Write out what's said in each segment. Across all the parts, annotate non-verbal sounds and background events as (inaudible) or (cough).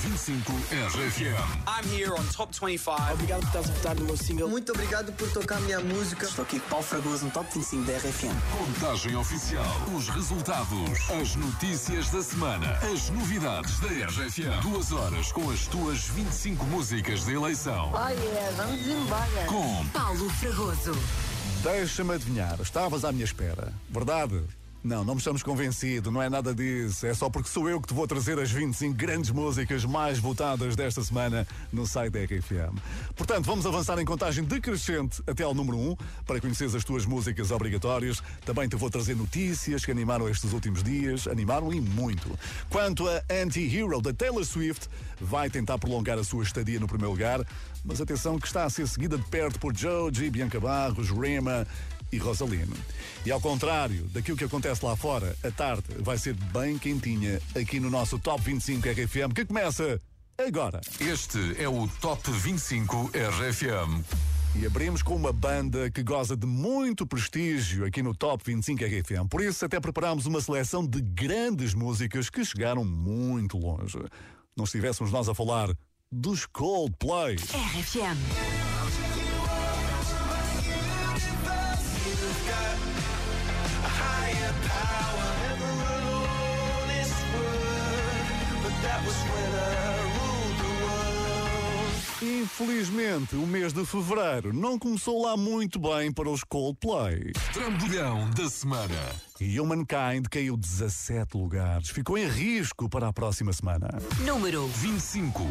25 RFM. I'm here on Top 25. Obrigado por estás a votar no meu single. Muito obrigado por tocar minha música. Estou aqui com Paulo Fragoso no Top 25 da RFM. Contagem oficial. Os resultados. As notícias da semana. As novidades da RFM. Duas horas com as tuas 25 músicas de eleição. Oh yeah, vamos embora. Com Paulo Fragoso. Deixa-me adivinhar, estavas à minha espera. Verdade? Não, não me estamos convencido, não é nada disso. É só porque sou eu que te vou trazer as 25 grandes músicas mais votadas desta semana no site da RFM. Portanto, vamos avançar em contagem decrescente até ao número 1 para conheceres as tuas músicas obrigatórias. Também te vou trazer notícias que animaram estes últimos dias, animaram e muito. Quanto a Anti-Hero da Taylor Swift, vai tentar prolongar a sua estadia no primeiro lugar, mas atenção que está a ser seguida de perto por Joji, Bianca Barros, Rema e Rosalino. E ao contrário daquilo que acontece lá fora, a tarde vai ser bem quentinha aqui no nosso Top 25 RFM, que começa agora. este é o Top 25 RFM. E abrimos com uma banda que goza de muito prestígio aqui no Top 25 RFM. Por isso, até preparámos uma seleção de grandes músicas que chegaram muito longe. Não estivéssemos nós a falar dos Coldplay. RFM. Infelizmente, o mês de fevereiro não começou lá muito bem para os Coldplay. Trambolhão da semana. Humankind caiu 17 lugares. Ficou em risco para a próxima semana. Número 25.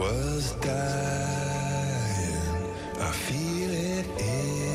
Was dying. I feel it inside.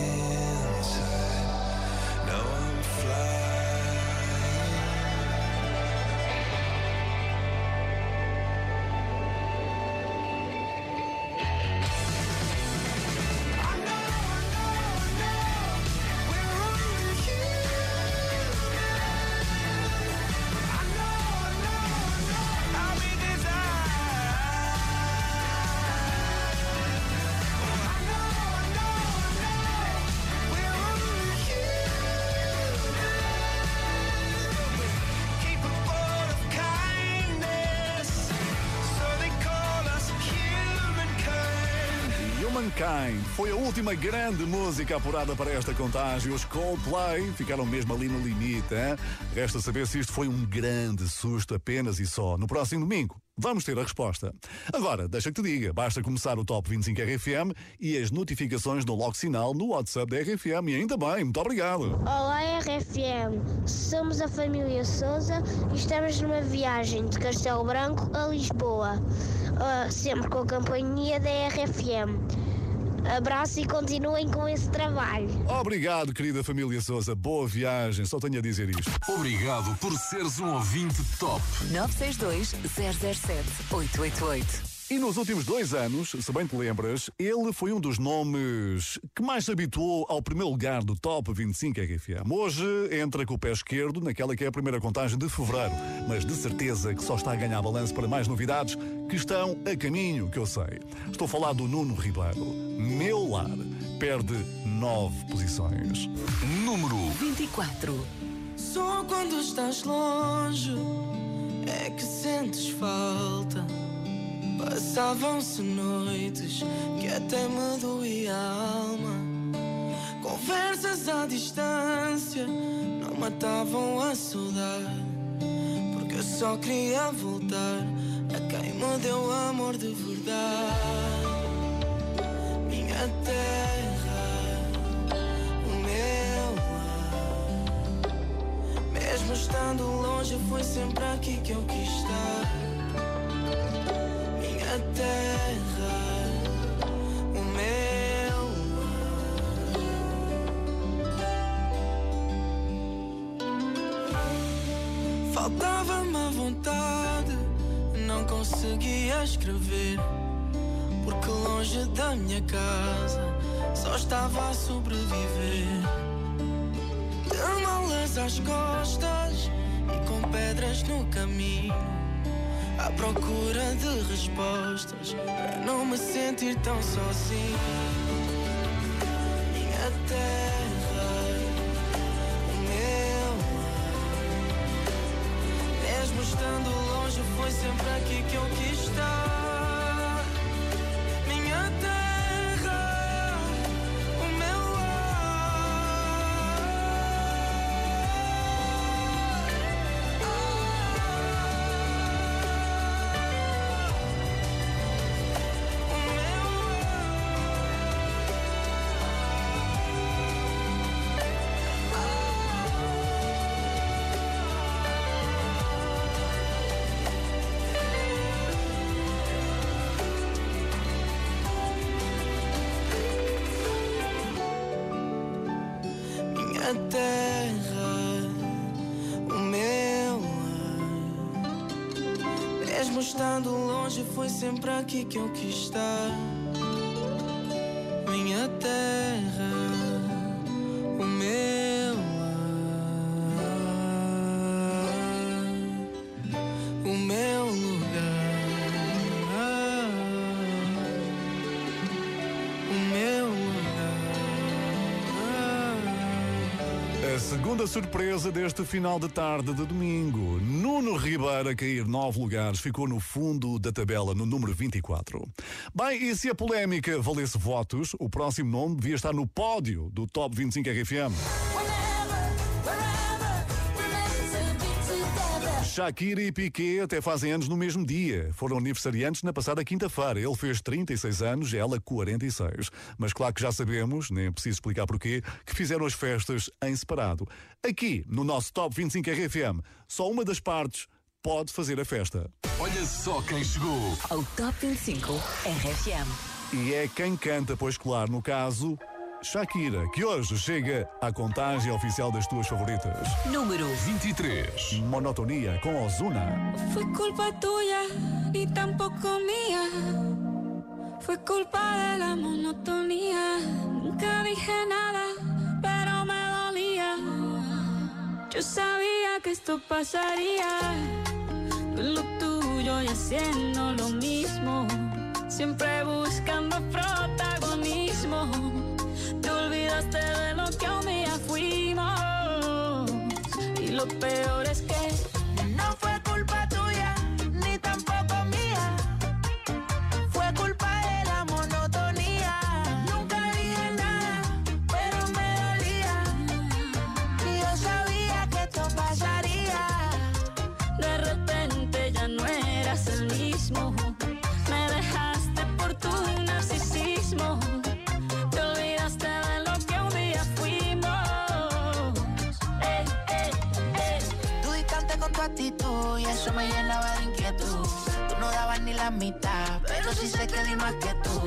Humankind foi a última grande música apurada para esta contagem. Os Coldplay ficaram mesmo ali no limite. Hein? Resta saber se isto foi um grande susto apenas e só. No próximo domingo, vamos ter a resposta. Agora, deixa que te diga, basta começar o Top 25 RFM e as notificações no logo sinal no WhatsApp da RFM. E ainda bem, muito obrigado. Olá RFM, somos a família Souza e estamos numa viagem de Castelo Branco a Lisboa, ah, sempre com a companhia da RFM. Abraço e continuem com esse trabalho. Obrigado, querida família Souza. Boa viagem, só tenho a dizer isto. Obrigado por seres um ouvinte top. 962 007 888. E nos últimos dois anos, se bem te lembras, ele foi um dos nomes que mais se habituou ao primeiro lugar do Top 25 RFM. Hoje entra com o pé esquerdo naquela que é a primeira contagem de fevereiro, mas de certeza que só está a ganhar balanço para mais novidades que estão a caminho, que eu sei. Estou a falar do Nuno Ribeiro. Meu lar perde nove posições. Número 24. Só quando estás longe é que sentes falta. Passavam-se noites que até me doía a alma. Conversas à distância não matavam a saudade. Porque eu só queria voltar a quem me deu amor de verdade. Minha terra, o meu lar. Mesmo estando longe, foi sempre aqui que eu quis estar. Faltava-me a vontade, não conseguia escrever. Porque longe da minha casa só estava a sobreviver. De malas às costas e com pedras no caminho. À procura de respostas para não me sentir tão sozinho. Minha terra, o meu lar. Mesmo estando longe, foi sempre aqui que eu quis estar. Segunda surpresa deste final de tarde de domingo. Nuno Ribeiro a cair nove lugares, ficou no fundo da tabela, no número 24. Bem, e se a polémica valesse votos, o próximo nome devia estar no pódio do Top 25 RFM. Shakira e Piquet até fazem anos no mesmo dia. Foram aniversariantes na passada quinta-feira. Ele fez 36 anos, ela 46. Mas claro que já sabemos, nem é preciso explicar porquê, que fizeram as festas em separado. Aqui, no nosso Top 25 RFM, só uma das partes pode fazer a festa. Olha só quem chegou. Ao Top 25 RFM. E é quem canta, pois claro, no caso, Shakira, que hoje chega à contagem oficial das tuas favoritas. Número 23. Monotonia com Ozuna. Fue culpa tuya y tampoco mía. Fue culpa de la monotonía. Nunca dije nada, pero me dolía. Yo sabía que esto pasaría. Lo tuyo y haciendo lo mismo. Siempre buscando protagonismo. Te olvidaste de lo que un día fuimos. Y lo peor es que sí sé que di más que tú.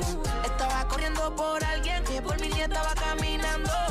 Estaba corriendo por alguien que por mí ni estaba caminando.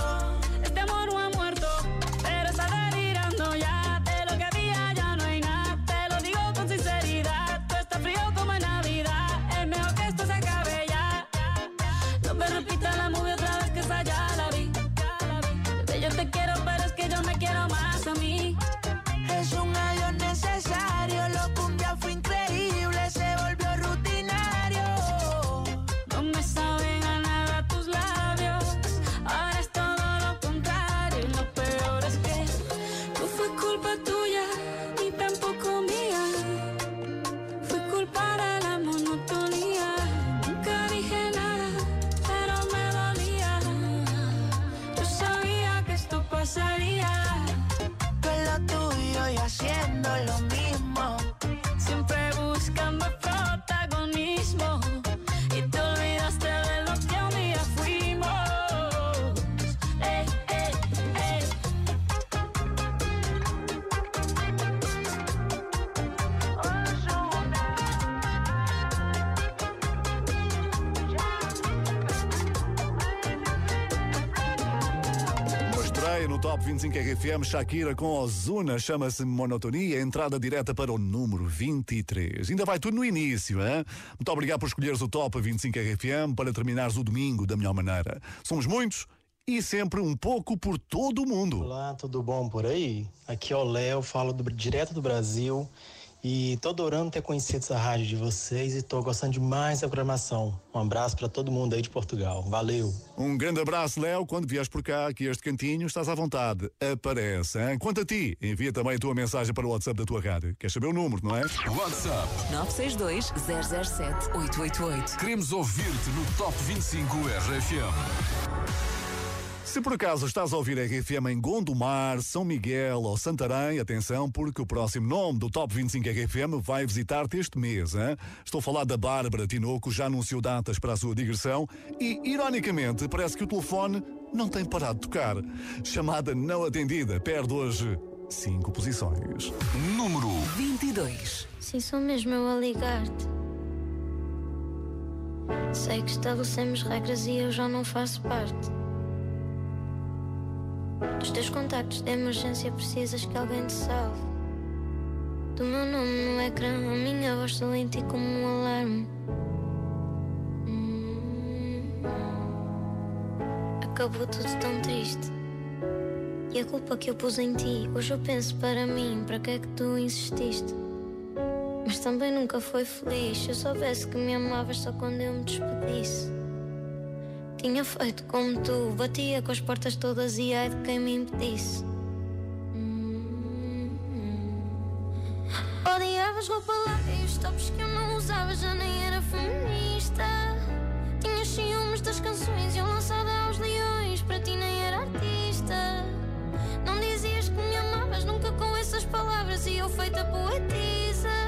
Estreia no Top 25 RFM, Shakira com Ozuna, chama-se Monotonia, entrada direta para o número 23. Ainda vai tudo no início, hein? Muito obrigado por escolheres o Top 25 RFM para terminares o domingo da melhor maneira. Somos muitos e sempre um pouco por todo o mundo. Olá, tudo bom por aí? Aqui é o Léo, falo do- direto do Brasil e tô adorando ter conhecido essa rádio de vocês e tô gostando demais da programação. Um abraço para todo mundo aí de Portugal. Valeu! Um grande abraço, Léo. Quando vieres por cá, aqui este cantinho, estás à vontade. Aparece. Hein? Quanto a ti, envia também a tua mensagem para o WhatsApp da tua rádio. Queres saber o número, não é? WhatsApp. 962 007 888. Queremos ouvir-te no Top 25 RFM. Se por acaso estás a ouvir a RFM em Gondomar, São Miguel ou Santarém, atenção, porque o próximo nome do Top 25 RFM vai visitar-te este mês. Hein? Estou a falar da Bárbara Tinoco, já anunciou datas para a sua digressão e, ironicamente, parece que o telefone não tem parado de tocar. Chamada não atendida, perde hoje cinco posições. Número 22. Sim, sou mesmo eu a ligar-te. Sei que estabelecemos regras e eu já não faço parte. Dos teus contactos de emergência precisas que alguém te salve. Do meu nome no ecrã, a minha voz soa em ti como um alarme. Hum. Acabou tudo tão triste. E a culpa que eu pus em ti, hoje eu penso para mim, para que é que tu insististe? Mas também nunca foi feliz. Se eu soubesse que me amavas só quando eu me despedisse. Tinha feito como tu, batia com as portas todas e ai de quem me impedisse. Hum. Odiavas roupa larga e os tops que eu não usava já nem era feminista. Tinhas ciúmes das canções e eu lançada aos leões, para ti nem era artista. Não dizias que me amavas nunca com essas palavras e eu feita poetisa.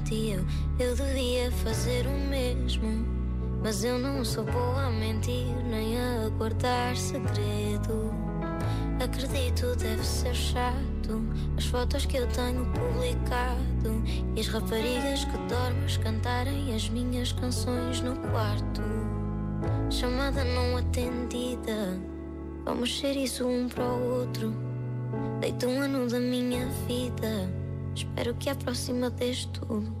eu, devia fazer o mesmo. Mas eu não sou boa a mentir nem a guardar segredo. Acredito, deve ser chato as fotos que eu tenho publicado e as raparigas que dormes cantarem as minhas canções no quarto. Chamada não atendida, vamos ser isso um para o outro. Deito um ano da minha vida, espero que a próxima dês tudo.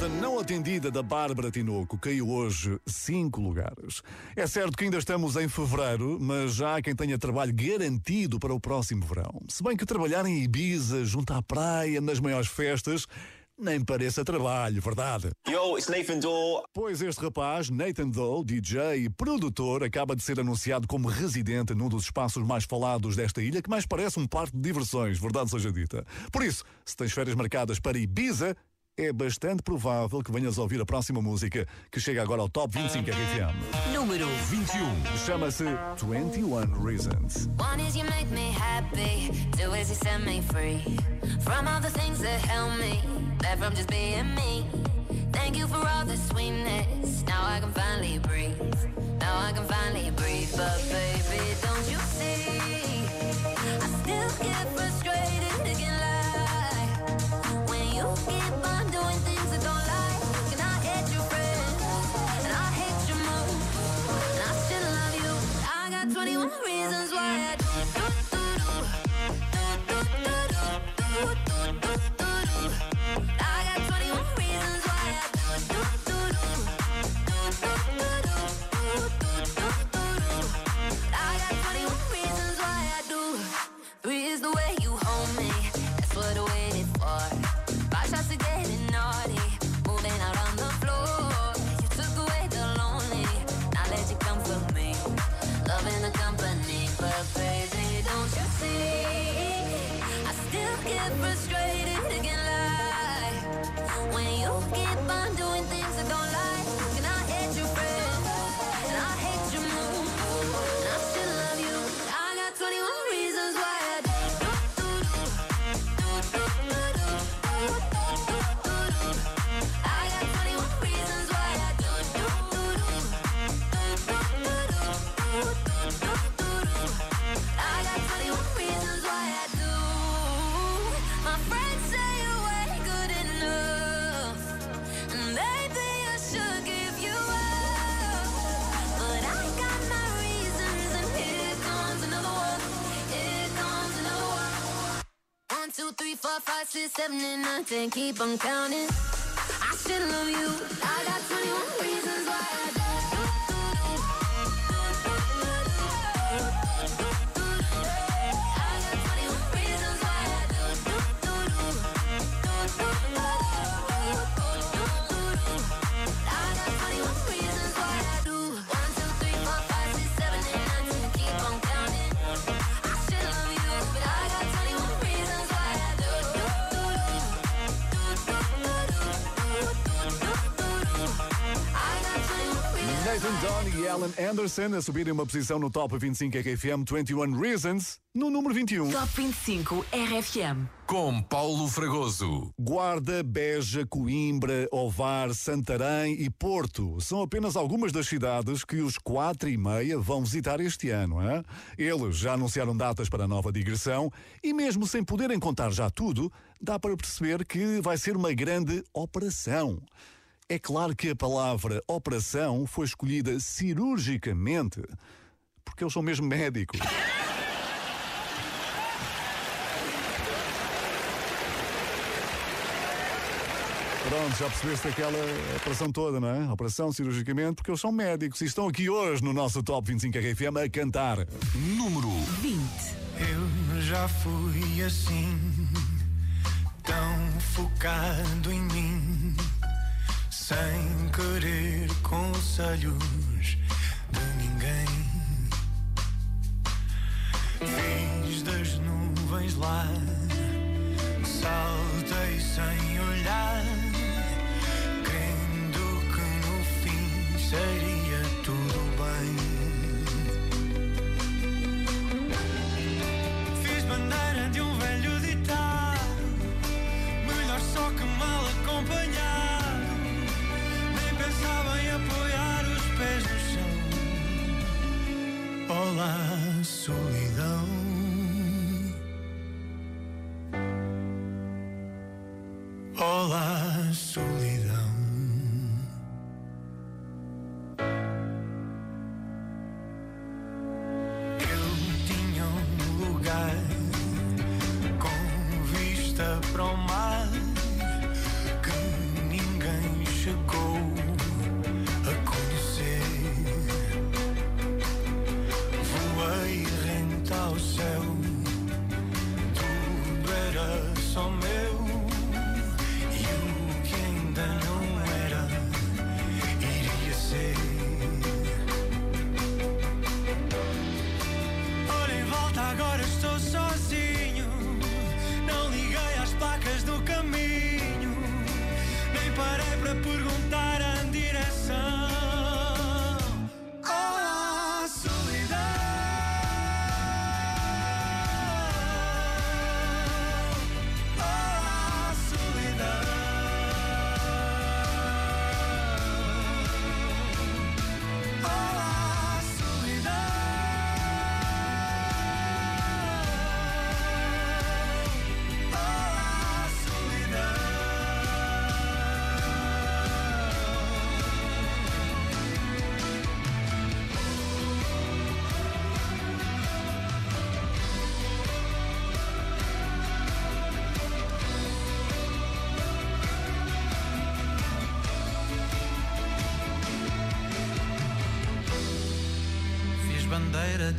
Chamada não atendida da Bárbara Tinoco caiu hoje cinco lugares. É certo que ainda estamos em fevereiro, mas já há quem tenha trabalho garantido para o próximo verão. Se bem que trabalhar em Ibiza, junto à praia, nas maiores festas, nem pareça trabalho, verdade? Yo, it's Nathan Daw. Pois este rapaz, Nathan Doe, DJ e produtor, acaba de ser anunciado como residente num dos espaços mais falados desta ilha, que mais parece um parque de diversões, verdade seja dita. Por isso, se tens férias marcadas para Ibiza, é bastante provável que venhas a ouvir a próxima música, que chega agora ao Top 25 RFM. Número 21. Chama-se 21 Reasons. One is you make me happy, two is you set me free from all the things that held me back from just being me. Thank you for all the sweetness. Now I can finally breathe. Now I can finally breathe. But baby, don't you see? I still get frustrated, and. Keep on counting. I still love you. Don e Alan Anderson a subirem uma posição no Top 25 RFM 21 Reasons, no número 21. Top 25 RFM. Com Paulo Fragoso. Guarda, Beja, Coimbra, Ovar, Santarém e Porto são apenas algumas das cidades que os quatro e meia vão visitar este ano. Hein? Eles já anunciaram datas para a nova digressão e mesmo sem poderem contar já tudo, dá para perceber que vai ser uma grande operação. É claro que a palavra operação foi escolhida cirurgicamente, porque eles são mesmo médicos. Pronto, já percebeste aquela operação toda, não é? Operação cirurgicamente, porque eles são médicos e estão aqui hoje no nosso Top 25 RFM a cantar. Número 20. Eu já fui assim, tão focado em mim, sem querer conselhos de ninguém. Fiz das nuvens lá, saltei sem olhar, crendo que no fim seria tudo bem. Fiz bandeira de um velho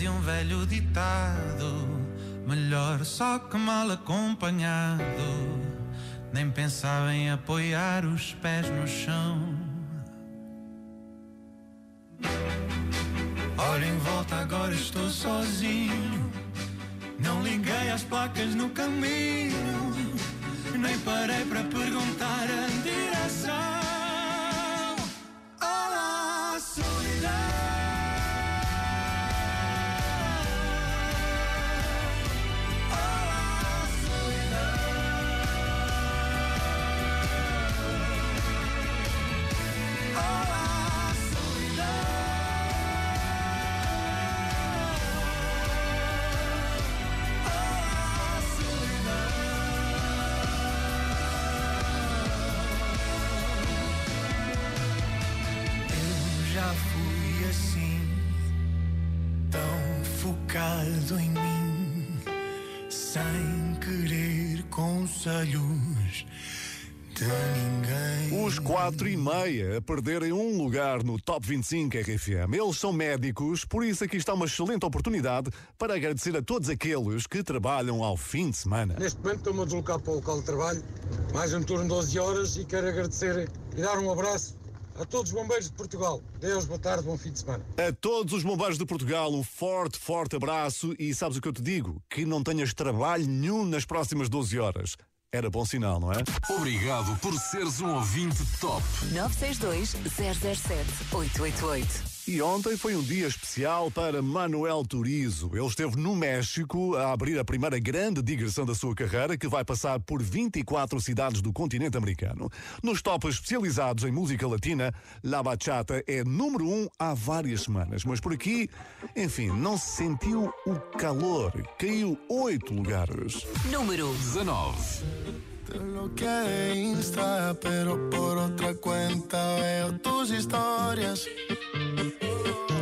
De um velho ditado, melhor só que mal acompanhado. Nem pensava em apoiar os pés no chão. Olha em volta, agora estou sozinho. Não liguei às placas no caminho, nem parei para perguntar a direção. Quatro e meia a perderem um lugar no Top 25 RFM. Eles são médicos, por isso aqui está uma excelente oportunidade para agradecer a todos aqueles que trabalham ao fim de semana. Neste momento estou-me a deslocar para o local de trabalho, mais um turno de 12 horas e quero agradecer e dar um abraço a todos os bombeiros de Portugal. Deus, boa tarde, bom fim de semana. A todos os bombeiros de Portugal, um forte, forte abraço e sabes o que eu te digo? Que não tenhas trabalho nenhum nas próximas 12 horas. Era bom sinal, não é? Obrigado por seres um ouvinte top. 962 007 888. E ontem foi um dia especial para Manuel Turizo. Ele esteve no México a abrir a primeira grande digressão da sua carreira, que vai passar por 24 cidades do continente americano. Nos tops especializados em música latina, La Bachata é número um há várias semanas. Mas por aqui, enfim, não se sentiu o calor. Caiu oito lugares. Número 19. Te bloqueé de Insta, pero por otra cuenta veo tus historias.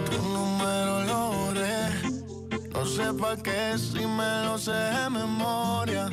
Tu número lo borré. No sé pa' qué si me lo sé de memoria.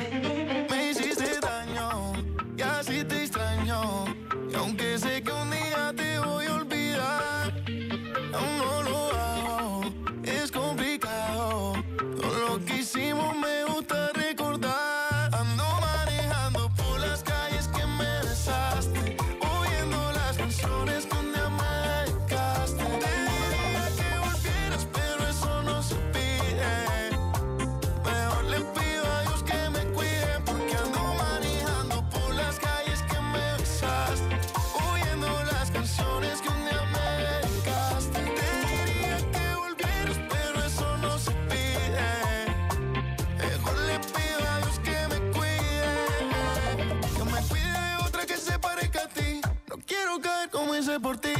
Por ti.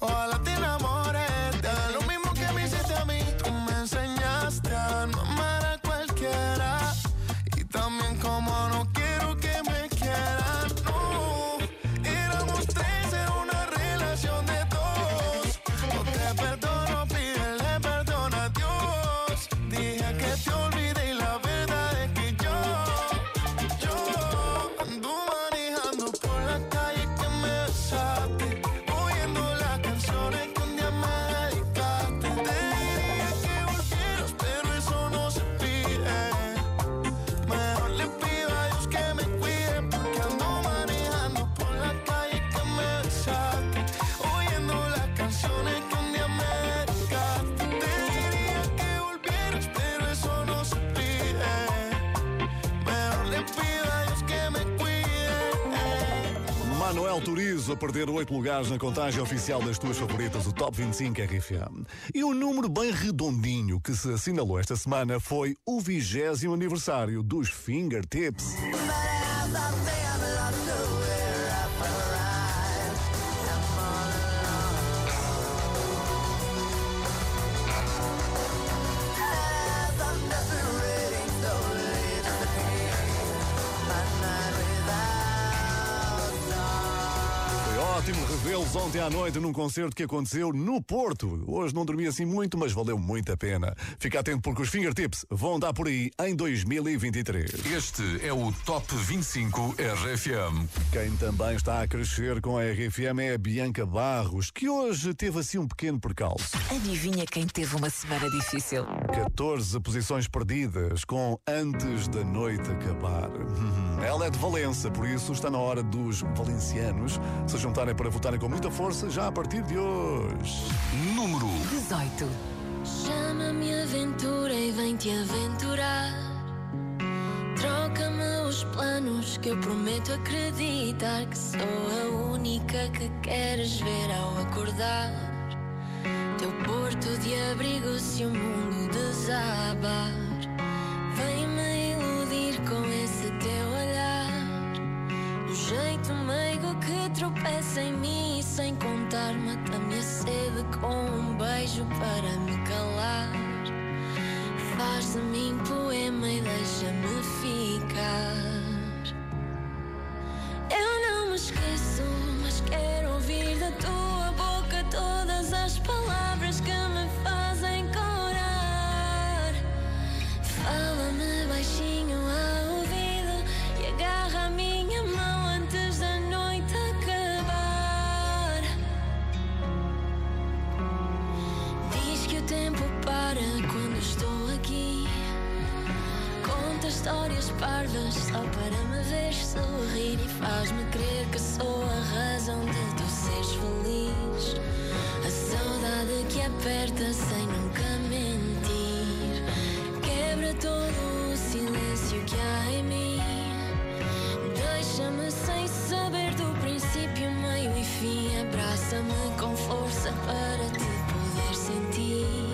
Ojalá Manuel Turizo a perder oito lugares na contagem oficial das tuas favoritas, o Top 25 RFM. E um número bem redondinho que se assinalou esta semana foi o vigésimo aniversário dos Fingertips. Ontem à noite num concerto que aconteceu no Porto. Hoje não dormi assim muito, mas valeu muito a pena. Fica atento porque os Fingertips vão dar por aí em 2023. Este é o Top 25 RFM. Quem também está a crescer com a RFM é a Bianca Barros, que hoje teve assim um pequeno percalço. Adivinha quem teve uma semana difícil? 14 posições perdidas com Antes da Noite Acabar. Hum, Ela é de Valença, por isso está na hora dos valencianos se juntarem para votarem com muita força já a partir de hoje. Número 18. Chama-me aventura e vem-te aventurar. Troca-me os planos que eu prometo acreditar que sou a única que queres ver ao acordar. Teu porto de abrigo se o mundo desabar. Vem-me iludir com esse teu olhar. O jeito que tropeça em mim sem contar mata-me a sede com um beijo para me calar. Faz de mim poema e deixa-me ficar. Eu não me esqueço, mas quero ouvir da tua boca todas as palavras que me fazem corar. Fala-me baixinho histórias parvas só para me ver sorrir e faz-me crer que sou a razão de tu seres feliz. A saudade que aperta sem nunca mentir. Quebra todo o silêncio que há em mim. Deixa-me sem saber do princípio, meio e fim. Abraça-me com força para te poder sentir.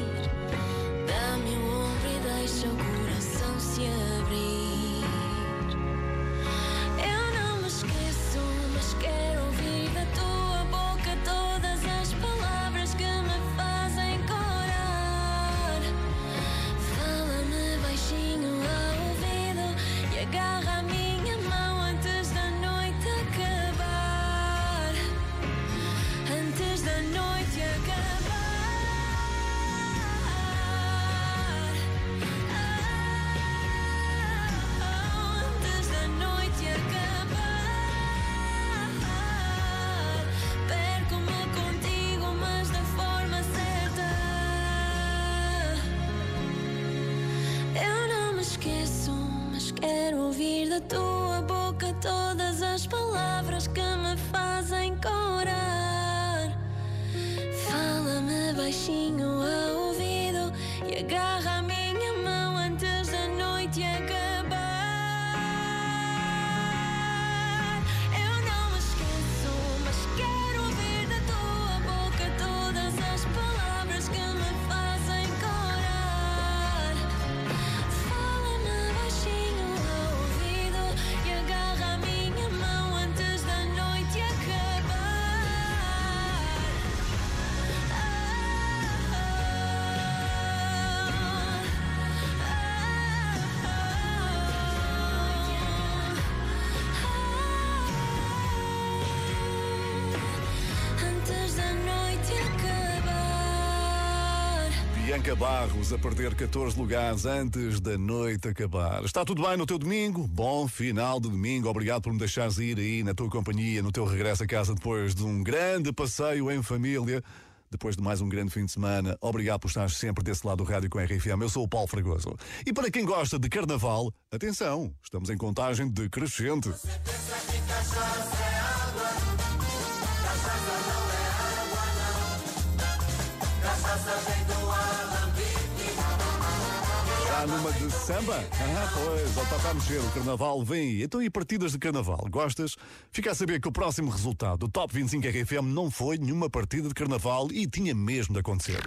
Bianca Barros a perder 14 lugares antes da noite acabar. Está tudo bem no teu domingo? Bom final de domingo. Obrigado por me deixares ir aí na tua companhia, no teu regresso a casa depois de um grande passeio em família. Depois de mais um grande fim de semana, obrigado por estar sempre desse lado do rádio com a RFM. Eu sou o Paulo Fragoso. E para quem gosta de carnaval, atenção, estamos em contagem decrescente. Numa de samba? Ah, pois, ó, está a mexer, o carnaval vem. Então, e partidas de carnaval? Gostas? Fica a saber que o próximo resultado do Top 25 RFM não foi nenhuma partida de carnaval e tinha mesmo de acontecer.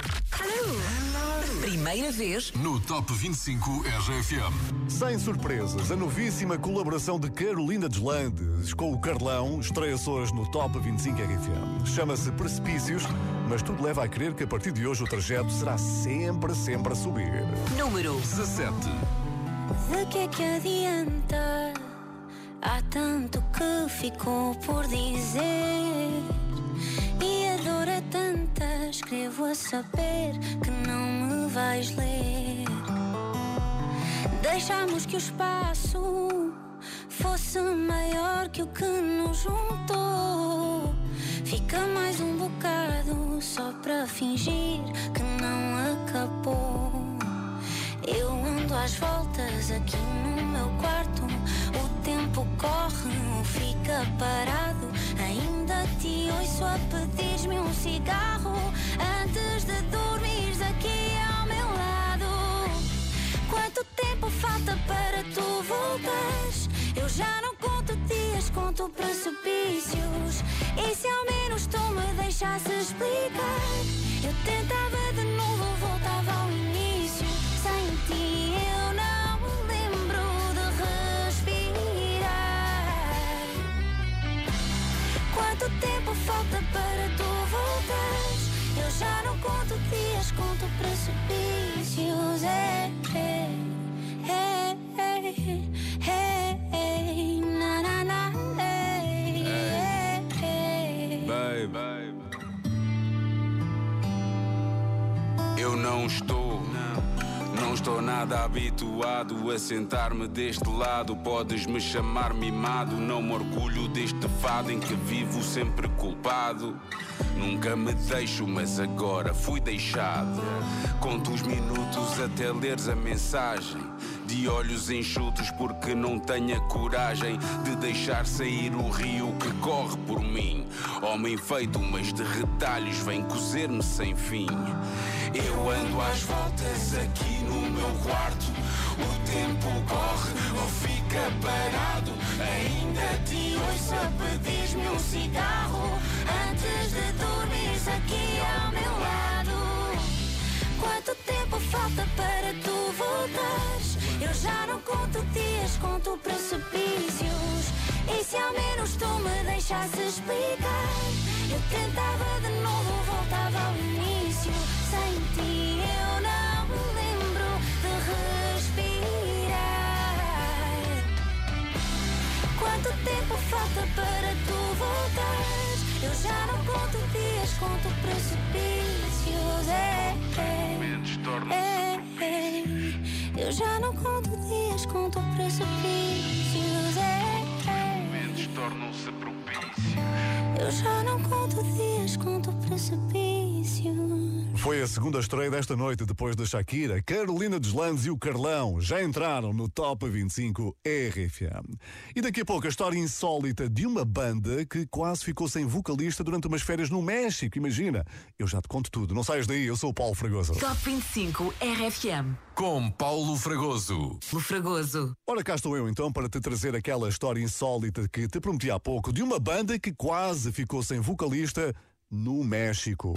Primeira vez No Top 25 RFM. Sem surpresas, a novíssima colaboração de Carolina Deslandes com o Carlão estreia-se hoje no Top 25 RFM. Chama-se Precipícios, mas tudo leva a crer que a partir de hoje o trajeto será sempre, sempre a subir. Número 17. De que é que adianta? Há tanto que ficou por dizer. E a dor é tanta, escrevo a saber que não me vais ler. Deixamos que o espaço fosse maior que o que nos juntou. Fica mais um bocado só para fingir que não acabou. Eu ando às voltas aqui no meu quarto. Tempo corre, não fica parado. Ainda te ouço a pedir-me um cigarro antes de dormires aqui ao meu lado. Quanto tempo falta para tu voltares? Eu já não conto dias, conto precipícios. E se ao menos tu me deixasse explicar? Eu nada habituado a sentar-me deste lado. Podes me chamar mimado, não me orgulho deste fado em que vivo sempre culpado. Nunca me deixo, mas agora fui deixado. Conto os minutos até leres a mensagem. De olhos enxutos, porque não tenho a coragem de deixar sair o rio que corre por mim. Homem feito, mas de retalhos, vem cozer-me sem fim. Eu ando às voltas aqui no meu quarto. O tempo corre ou fica parado. Ainda te ouço a pedir-me um cigarro Antes de dormires aqui ao meu lado Quanto tempo falta para tu voltares? Eu já não conto dias, conto precipícios E se ao menos tu me deixasse explicar Eu tentava de novo, voltava ao início Sem ti eu não Quanto tempo falta para tu voltares? Eu já não conto dias, conto precipícios. É, é, é. Eu já não conto dias, conto precipícios. É, é. tornam-se propícios. Eu já não conto dias, conto precipícios. Foi a segunda estreia desta noite depois da Shakira. Carolina Deslandes e o Carlão já entraram no Top 25 RFM. E daqui a pouco a história insólita de uma banda que quase ficou sem vocalista durante umas férias no México. Imagina. Eu já te conto tudo. Não saias daí, eu sou o Paulo Fragoso. Top 25 RFM. Com Paulo Fragoso. O Fragoso. Ora, cá estou eu então para te trazer aquela história insólita que te prometi há pouco de uma banda que quase ficou sem vocalista no México.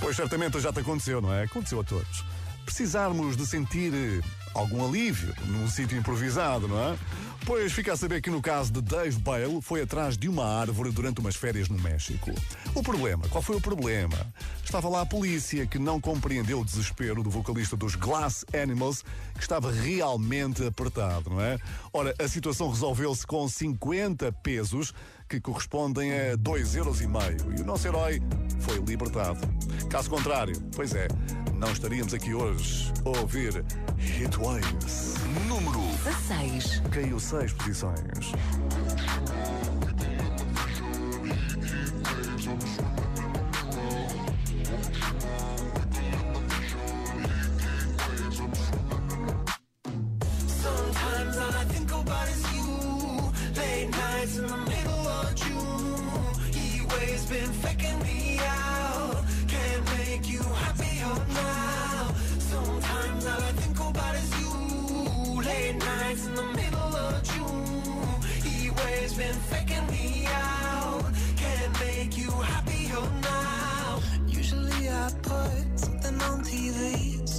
Pois certamente já te aconteceu, não é? Aconteceu a todos. Precisarmos de sentir eh, algum alívio num sítio improvisado, não é? Pois fica a saber que no caso de Dave Bale foi atrás de uma árvore durante umas férias no México. O problema, qual foi o problema? Estava lá a polícia que não compreendeu o desespero do vocalista dos Glass Animals, que estava realmente apertado, não é? Ora, a situação resolveu-se com 50 pesos que correspondem a 2,5 euros. E o nosso herói foi libertado. Caso contrário, pois é, não estaríamos aqui hoje a ouvir Hitwaves. Número 16. Caiu seis posições. Sometimes all Waves been faking me out. Can't make you happier now. Sometimes all I think about is you. Late nights in the middle of June. He waves been faking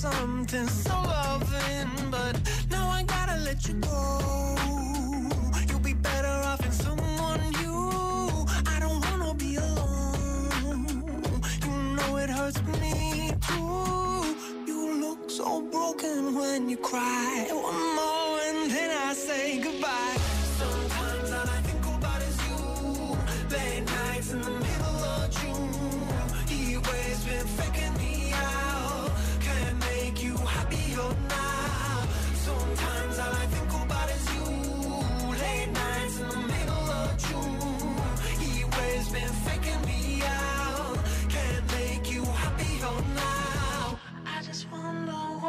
something so loving, but now I gotta let you go. You'll be better off in someone new. I don't wanna be alone. You know it hurts me too. You look so broken when you cry.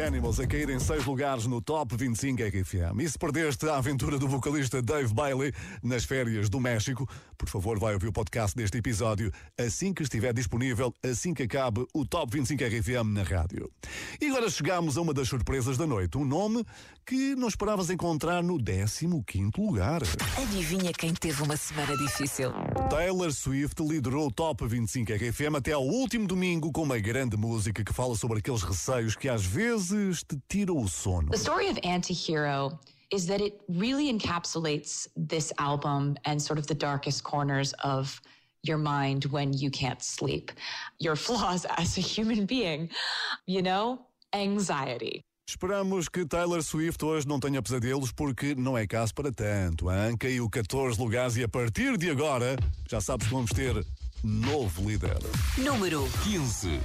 Animals a cair em seis lugares no Top 25 RFM. E se perdeste a aventura do vocalista Dave Bailey nas férias do México, por favor vai ouvir o podcast deste episódio assim que estiver disponível, assim que acabe o Top 25 RFM na rádio. E agora chegamos a uma das surpresas da noite, um nome que não esperavas encontrar no 15º lugar. Adivinha quem teve uma semana difícil? Taylor Swift liderou o Top 25 RFM até ao último domingo com uma grande música que fala sobre aqueles receios que às vezes te tiram o sono. The story of Antihero is that it really encapsulates this album and sort of the darkest corners of your mind when you can't sleep, your flaws (laughs) as a human being, you know, anxiety. Esperamos que Taylor Swift hoje não tenha pesadelos porque não é caso para tanto. Hein? Caiu 14 lugares e a partir de agora já sabes que vamos ter novo líder. Número 15.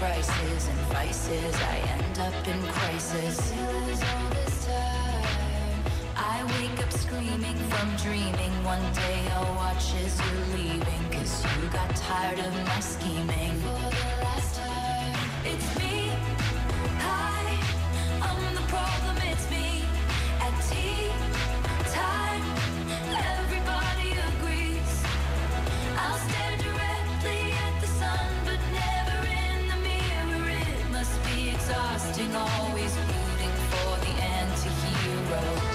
prices and vices. I end up in crisis. I wake up screaming from dreaming. One day I'll watch as you're leaving Cause you got tired of my scheming. For the last time It's me, I, I'm the problem. always rooting for the anti-hero.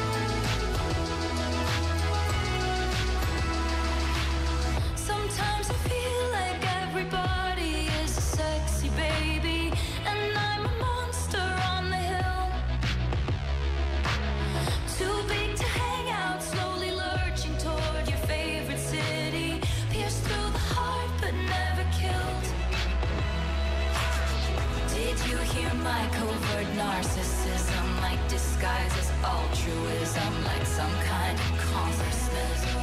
Narcissism, like disguises altruism, like some kind of consciousness.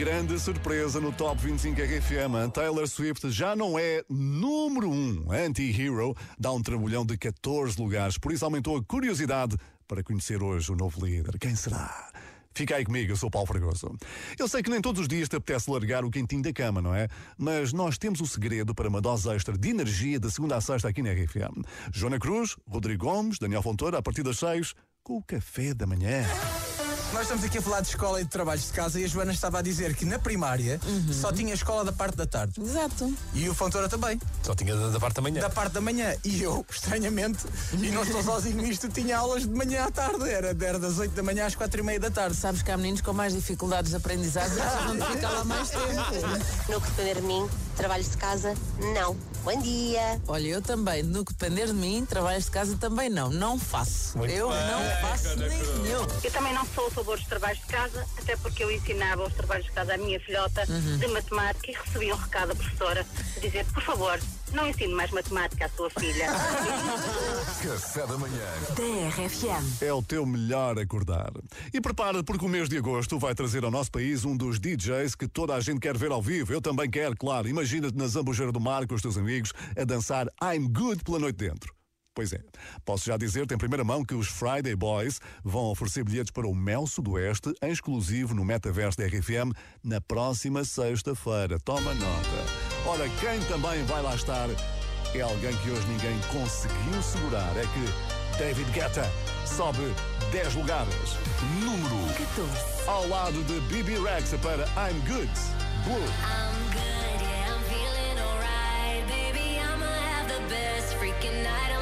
Grande, surpresa no Top 25 RFM. Taylor Swift já não é número 1 um, anti-hero, dá um trambolhão de 14 lugares, por isso aumentou a curiosidade para conhecer hoje o novo líder. Quem será? Fica aí comigo, eu sou Paulo Fragoso. Eu sei que nem todos os dias te apetece largar o quentinho da cama, não é? Mas nós temos o segredo para uma dose extra de energia de segunda a sexta aqui na RFM. Joana Cruz, Rodrigo Gomes, Daniel Fontoura, a partir das seis, com o café da manhã. Nós estamos aqui a falar de escola e de trabalhos de casa e a Joana estava a dizer que na primária só tinha escola da parte da tarde. Exato. E o Fontoura também. Só tinha da, da parte da manhã. Da parte da manhã. E eu, estranhamente, e não estou sozinho nisto, tinha aulas de manhã à tarde. Era, era das 8 da manhã às 4 e meia da tarde. Sabes que há meninos com mais dificuldades de aprendizagem e de ficar lá mais tempo. No que depender de mim, trabalhos de casa, não. Bom dia. Olha, eu também, no que depender de mim, trabalhos de casa também não. Não faço. eu não faço nenhum. Eu também não sou a favor dos trabalhos de casa, até porque eu ensinava os trabalhos de casa à minha filhota de matemática e recebi um recado da professora a dizer, por favor, não ensine mais matemática à sua filha. (laughs) Café da manhã. TRFM. É o teu melhor acordar. E prepara porque o mês de agosto vai trazer ao nosso país um dos DJs que toda a gente quer ver ao vivo. Eu também quero, claro. Imagina-te na Zambujeira do Mar com os teus amigos a dançar I'm Good pela noite dentro. Pois é, posso já dizer-te em primeira mão que os Friday Boys vão oferecer bilhetes para o Mel Sudoeste, em exclusivo no Metaverso da RFM, na próxima sexta-feira. Toma nota. Ora, quem também vai lá estar é alguém que hoje ninguém conseguiu segurar. É que David Guetta sobe 10 lugares. Número 14. Ao lado de Bibi Rexa para I'm Good. Blue. I'm good, yeah, I'm feeling alright. Baby, I'ma have the best freaking night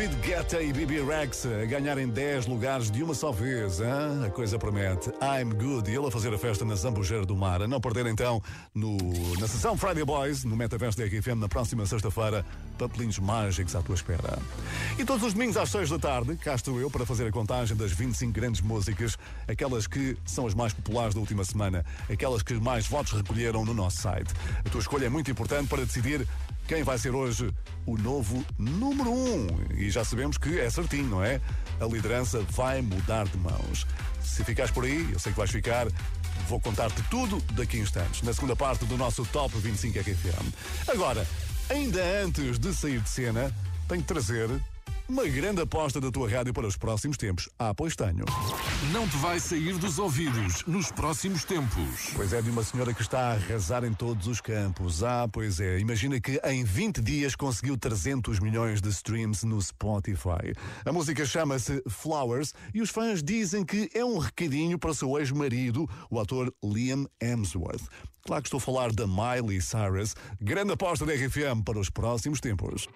David Guetta e Bibi Rex a ganharem 10 lugares de uma só vez. Hein? A coisa promete. I'm Good e ele a fazer a festa na Zambujeira do Mar. A não perder então no, na sessão Friday Boys, no Metaverso da RFM, na próxima sexta-feira. Papelinhos mágicos à tua espera. E todos os domingos às 6 da tarde, cá estou eu para fazer a contagem das 25 grandes músicas, aquelas que são as mais populares da última semana, aquelas que mais votos recolheram no nosso site. A tua escolha é muito importante para decidir quem vai ser hoje o novo número 1. Um. E já sabemos que é certinho, não é? A liderança vai mudar de mãos. Se ficares por aí, eu sei que vais ficar, vou contar-te tudo daqui a instantes, na segunda parte do nosso Top 25 RFM. Agora, ainda antes de sair de cena, tenho que trazer uma grande aposta da tua rádio para os próximos tempos. Ah, pois tenho. Não te vai sair dos ouvidos nos próximos tempos. Pois é, de uma senhora que está a arrasar em todos os campos. Ah, pois é. Imagina que em 20 dias conseguiu 300 milhões de streams no Spotify. A música chama-se Flowers e os fãs dizem que é um recadinho para o seu ex-marido, o ator Liam Hemsworth. Claro que estou a falar da Miley Cyrus. Grande aposta da RFM para os próximos tempos.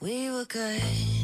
We were good,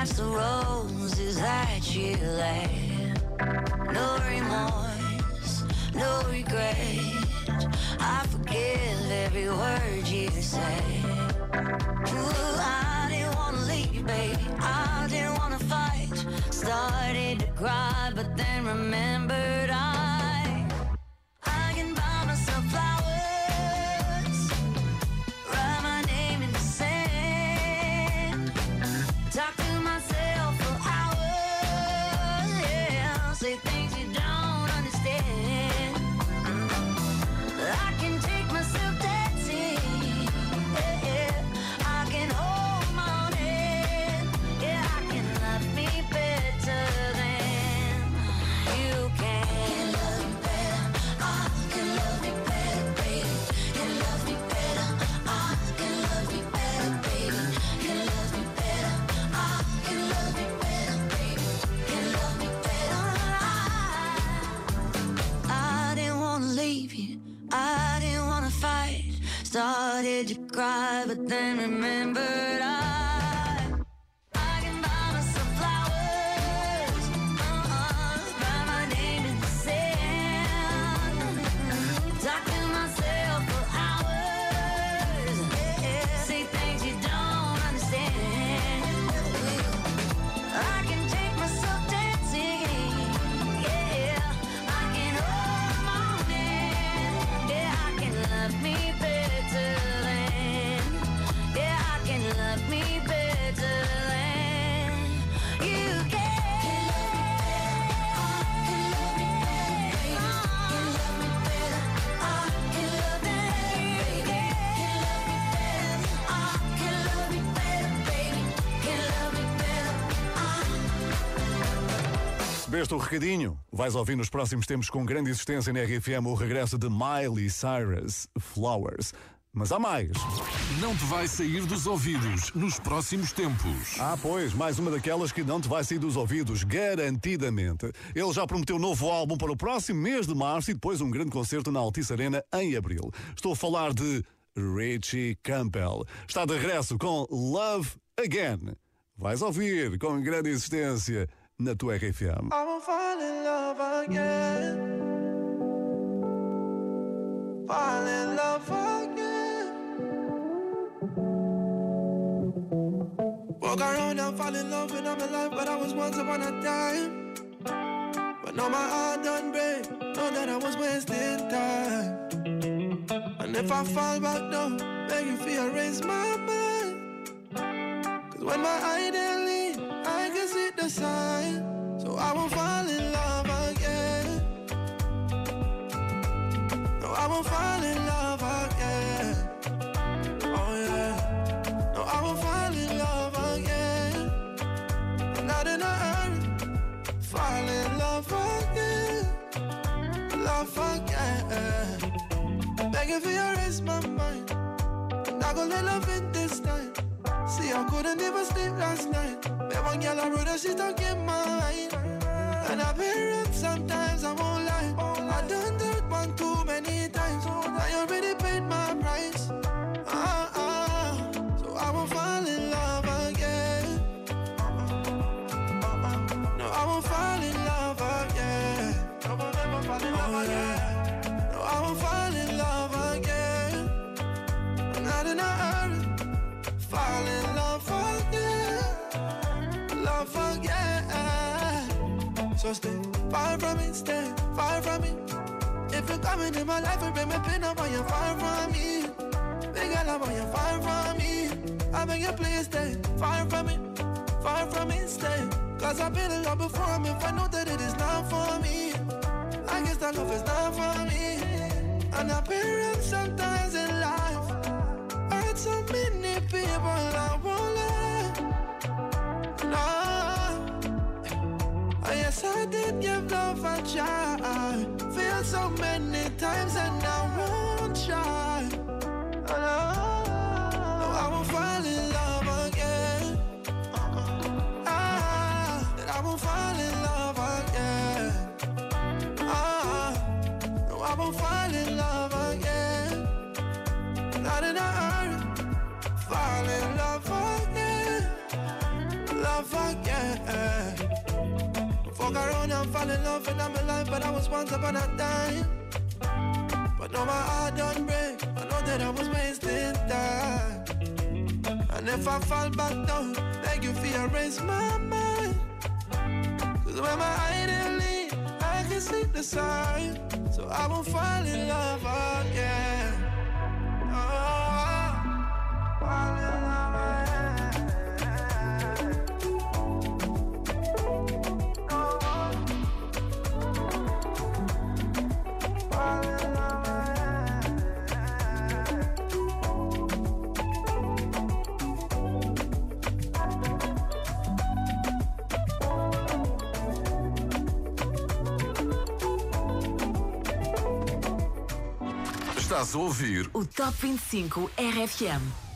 Match the roses that you laid. No remorse, no regret. I forgive every word you say. Ooh, I didn't wanna leave, baby. I didn't wanna fight. Started to cry, but then remembered I Recebeste o recadinho? Vais ouvir nos próximos tempos com grande existência na RFM o regresso de Miley Cyrus, Flowers. Mas há mais. Não te vai sair dos ouvidos nos próximos tempos. Ah, pois, mais uma daquelas que não te vai sair dos ouvidos, garantidamente. Ele já prometeu um novo álbum para o próximo mês de março e depois um grande concerto na Altice Arena em abril. Estou a falar de Richie Campbell. Está de regresso com Love Again. Vais ouvir com grande existência na tua RFM. I will fall in love again. Fall in love again. Fuck around and fall in love when I'm alive, but I was once upon a time. But now my heart done break, know that I was wasting time. And if I fall back down, beg you feel erase my mind. Cause when my idea I see the sign. So I won't fall in love again. No, I won't fall in love again. Oh yeah. No, I won't fall in love again. I'm not in a hurry. Fall in love again. Love again. Begging for your erase my mind. Not gonna let love in this time. See, I couldn't even sleep last night. Met one girl I wrote her, she stuck in mine. And I've been hurt sometimes, I won't lie. I done that one too many times. I already paid my price. Ah, ah. So I won't fall in love again. No, I won't fall in love again. I will never fall in love again. No, I won't fall in love again. I'm not in a hurry. Fall So stay far from me, stay far from me. If you're coming in my life, you bring me pain, I want you far from me. Big girl, I want you far from me. I beg you, please stay far from me, far from me, stay. Cause I've been in love before, and if I know that it is not for me, I guess that love is not for me. I've been sometimes in life. Hurt so many people, I won't Love again. Fuck around and fall in love and I'm alive, but I was once upon a time. But now my heart done break. I know that I was wasting time. And if I fall back down, beg you feel erase my mind. Cause when my idea leave, I can see the sign. So I won't fall in love again. Oh, fall in love again. Estás a ouvir O Top 25 RFM.